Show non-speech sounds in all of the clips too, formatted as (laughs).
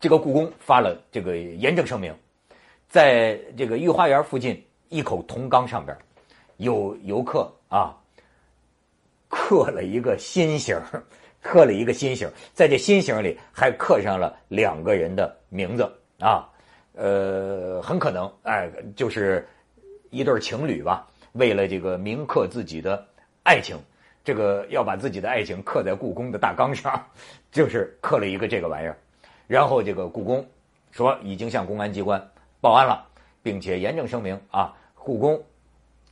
这个故宫发了这个严正声明，在这个御花园附近一口铜缸上边，有游客啊刻了一个心形，刻了一个心形，在这心形里还刻上了两个人的名字啊，呃，很可能哎，就是一对情侣吧，为了这个铭刻自己的爱情，这个要把自己的爱情刻在故宫的大缸上，就是刻了一个这个玩意儿。然后这个故宫说已经向公安机关报案了，并且严正声明啊，故宫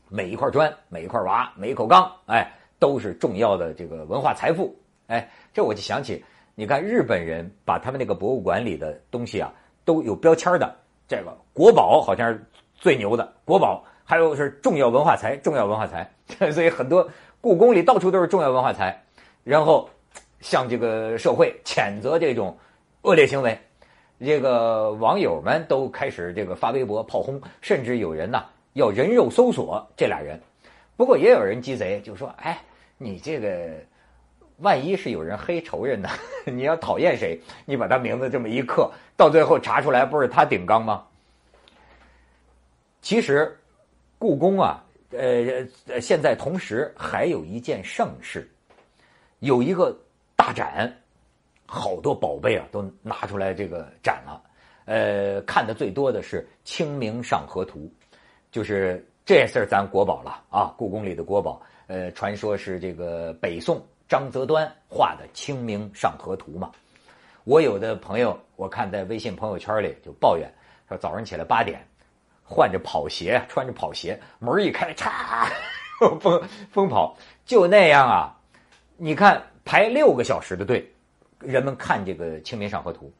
每一块砖、每一块瓦、每一口缸，哎，都是重要的这个文化财富。哎，这我就想起，你看日本人把他们那个博物馆里的东西啊都有标签的，这个国宝好像是最牛的国宝，还有是重要文化财、重要文化财，(laughs) 所以很多故宫里到处都是重要文化财。然后向这个社会谴责这种。恶劣行为，这个网友们都开始这个发微博炮轰，甚至有人呢要人肉搜索这俩人。不过也有人鸡贼，就说：“哎，你这个万一是有人黑仇人呢？(laughs) 你要讨厌谁，你把他名字这么一刻，到最后查出来不是他顶缸吗？”其实，故宫啊，呃，现在同时还有一件盛事，有一个大展。好多宝贝啊，都拿出来这个展了。呃，看的最多的是《清明上河图》，就是这事儿咱国宝了啊，故宫里的国宝。呃，传说是这个北宋张择端画的《清明上河图》嘛。我有的朋友，我看在微信朋友圈里就抱怨说，早上起来八点，换着跑鞋，穿着跑鞋，门一开，嚓，(laughs) 疯疯跑，就那样啊。你看排六个小时的队。人们看这个《清明上河图》，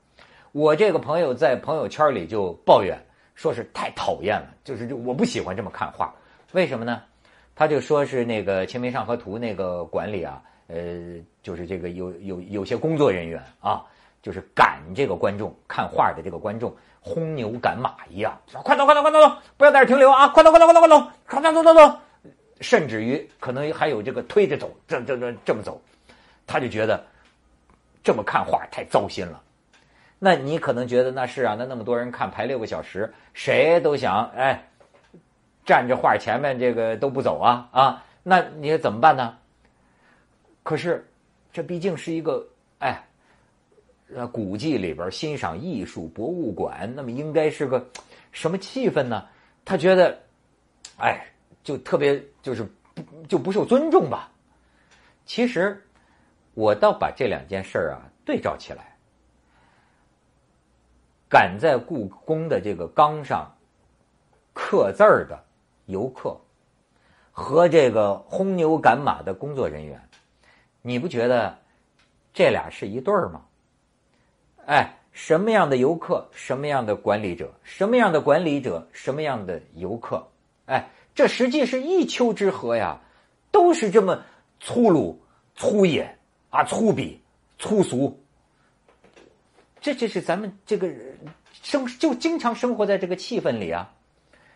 我这个朋友在朋友圈里就抱怨，说是太讨厌了，就是我不喜欢这么看画，为什么呢？他就说是那个《清明上河图》那个馆里啊，呃，就是这个有有有些工作人员啊，就是赶这个观众看画的这个观众，轰牛赶马一样，说快走快走快走走，不要在这停留啊，快走快走快走快走，快走走走走，甚至于可能还有这个推着走，这这这这么走，他就觉得。这么看画太糟心了，那你可能觉得那是啊，那那么多人看排六个小时，谁都想哎，站着画前面这个都不走啊啊，那你怎么办呢？可是这毕竟是一个哎，呃，古迹里边欣赏艺术博物馆，那么应该是个什么气氛呢？他觉得哎，就特别就是不就不受尊重吧？其实。我倒把这两件事儿啊对照起来，赶在故宫的这个缸上刻字儿的游客，和这个轰牛赶马的工作人员，你不觉得这俩是一对儿吗？哎，什么样的游客，什么样的管理者，什么样的管理者，什么样的游客，哎，这实际是一丘之貉呀，都是这么粗鲁粗野。啊，粗鄙、粗俗，这就是咱们这个生就经常生活在这个气氛里啊。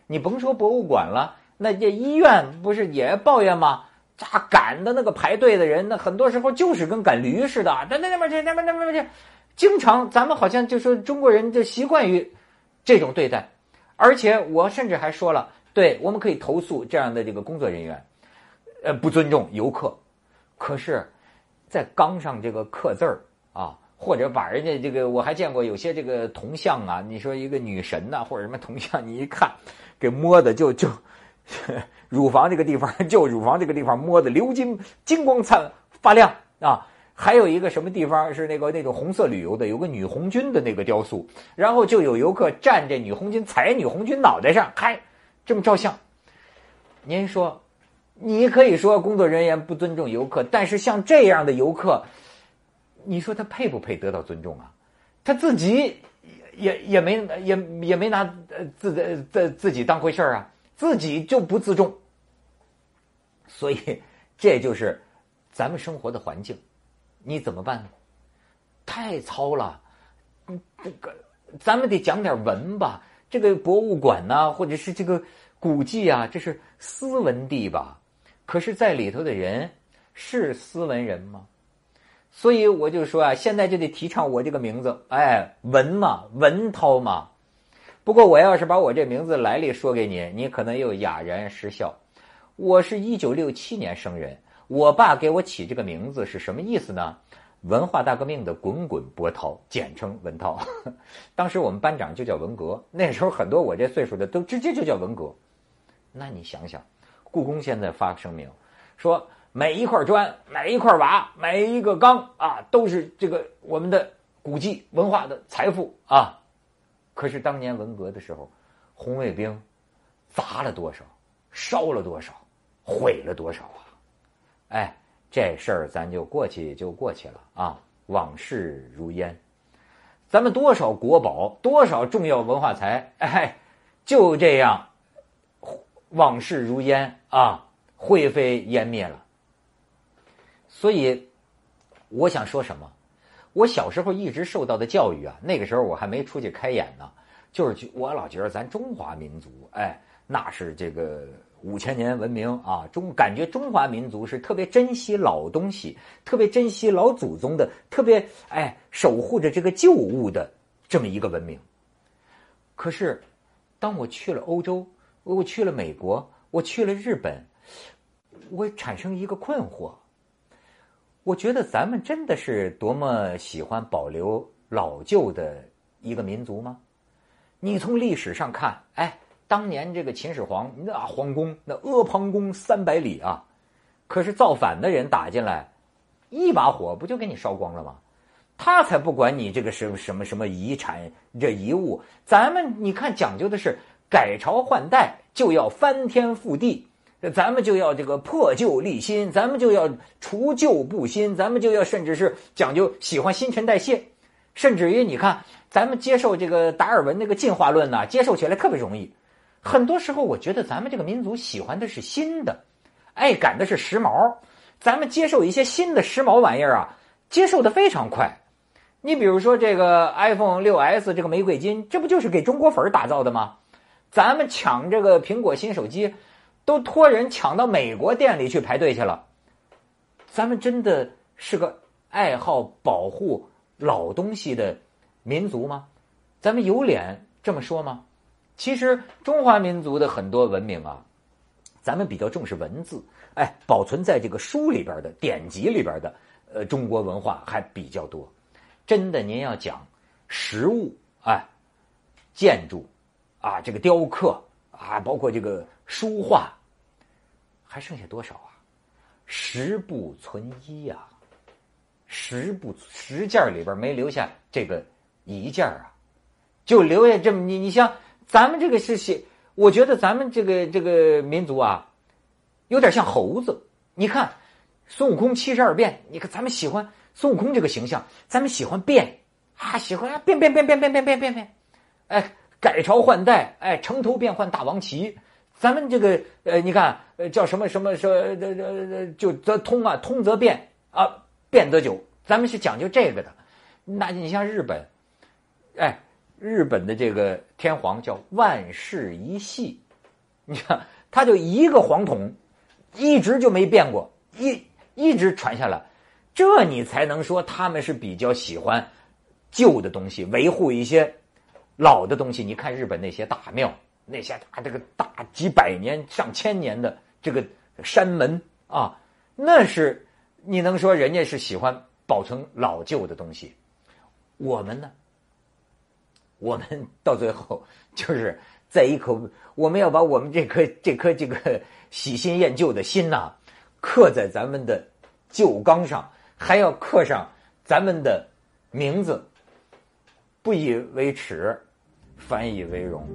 你甭说博物馆了，那这医院不是也抱怨吗？咋赶的那个排队的人，那很多时候就是跟赶驴似的，那那那边去，那边那边去，经常咱们好像就说中国人就习惯于这种对待，而且我甚至还说了，对，我们可以投诉这样的这个工作人员，呃，不尊重游客，可是。在缸上这个刻字儿啊，或者把人家这个，我还见过有些这个铜像啊，你说一个女神呐，或者什么铜像，你一看，给摸的就就乳房这个地方，就 (laughs) 乳房这个地方摸的流金金光灿发亮啊。(laughs) 还有一个什么地方是那个那种红色旅游的，有个女红军的那个雕塑，然后就有游客站这女红军，踩女红军脑袋上，嗨，这么照相。您说？你可以说工作人员不尊重游客，但是像这样的游客，你说他配不配得到尊重啊？他自己也也没也也没拿自自自己当回事儿啊，自己就不自重，所以这就是咱们生活的环境，你怎么办呢？太糙了，这个咱们得讲点文吧。这个博物馆呐，或者是这个古迹啊，这是斯文地吧？可是，在里头的人是斯文人吗？所以我就说啊，现在就得提倡我这个名字，哎，文嘛，文涛嘛。不过我要是把我这名字来历说给你，你可能又哑然失笑。我是一九六七年生人，我爸给我起这个名字是什么意思呢？文化大革命的滚滚波涛，简称文涛。(laughs) 当时我们班长就叫文革，那时候很多我这岁数的都直接就叫文革。那你想想，故宫现在发声明说，每一块砖、每一块瓦、每一个缸啊，都是这个我们的古迹文化的财富啊。可是当年文革的时候，红卫兵砸了多少，烧了多少，毁了多少啊？哎。这事儿咱就过去就过去了啊，往事如烟。咱们多少国宝，多少重要文化财，哎，就这样往事如烟啊，灰飞烟灭了。所以，我想说什么？我小时候一直受到的教育啊，那个时候我还没出去开眼呢，就是我老觉得咱中华民族，哎，那是这个。五千年文明啊，中感觉中华民族是特别珍惜老东西，特别珍惜老祖宗的，特别哎守护着这个旧物的这么一个文明。可是，当我去了欧洲，我去了美国，我去了日本，我产生一个困惑。我觉得咱们真的是多么喜欢保留老旧的一个民族吗？你从历史上看，哎。当年这个秦始皇那皇宫那阿房宫三百里啊，可是造反的人打进来，一把火不就给你烧光了吗？他才不管你这个什么什么什么遗产这遗物，咱们你看讲究的是改朝换代，就要翻天覆地，咱们就要这个破旧立新，咱们就要除旧布新，咱们就要甚至是讲究喜欢新陈代谢，甚至于你看咱们接受这个达尔文那个进化论呢，接受起来特别容易。很多时候，我觉得咱们这个民族喜欢的是新的，爱赶的是时髦。咱们接受一些新的时髦玩意儿啊，接受的非常快。你比如说这个 iPhone 六 S 这个玫瑰金，这不就是给中国粉打造的吗？咱们抢这个苹果新手机，都托人抢到美国店里去排队去了。咱们真的是个爱好保护老东西的民族吗？咱们有脸这么说吗？其实中华民族的很多文明啊，咱们比较重视文字，哎，保存在这个书里边的典籍里边的，呃，中国文化还比较多。真的，您要讲实物，哎，建筑，啊，这个雕刻啊，包括这个书画，还剩下多少啊？十不存一呀，十不十件里边没留下这个一件啊，就留下这么你你像。咱们这个是写，我觉得咱们这个这个民族啊，有点像猴子。你看孙悟空七十二变，你看咱们喜欢孙悟空这个形象，咱们喜欢变啊，喜欢变变变变变变变变变，哎，改朝换代，哎，城头变换大王旗。咱们这个呃，你看呃，叫什么什么说这这就则通啊，通则变啊，变则久。咱们是讲究这个的。那你像日本，哎。日本的这个天皇叫万世一系，你看他就一个皇统，一直就没变过，一一直传下来，这你才能说他们是比较喜欢旧的东西，维护一些老的东西。你看日本那些大庙，那些大这个大几百年、上千年的这个山门啊，那是你能说人家是喜欢保存老旧的东西？我们呢？我们到最后就是在一口，我们要把我们这颗这颗这个喜新厌旧的心呐，刻在咱们的旧缸上，还要刻上咱们的名字，不以为耻，反以为荣。